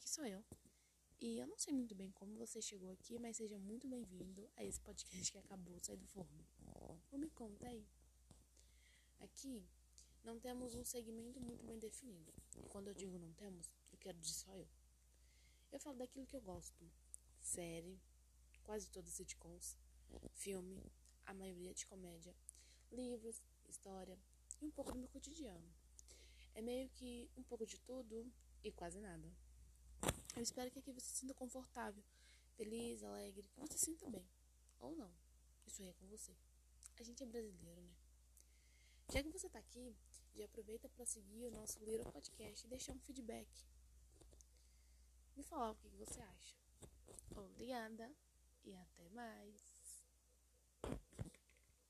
aqui sou eu. E eu não sei muito bem como você chegou aqui, mas seja muito bem-vindo a esse podcast que acabou de sair do forno. Ou me conta aí. Aqui não temos um segmento muito bem definido. E quando eu digo não temos, eu quero dizer só eu. Eu falo daquilo que eu gosto. Série, quase todas sitcoms, filme, a maioria de comédia, livros, história e um pouco do meu cotidiano. É meio que um pouco de tudo e quase nada. Eu espero que aqui você se sinta confortável, feliz, alegre, que você se sinta bem. Ou não. Isso é com você. A gente é brasileiro, né? Já que você tá aqui, já aproveita para seguir o nosso Little Podcast e deixar um feedback. Me falar o que você acha. Obrigada e até mais.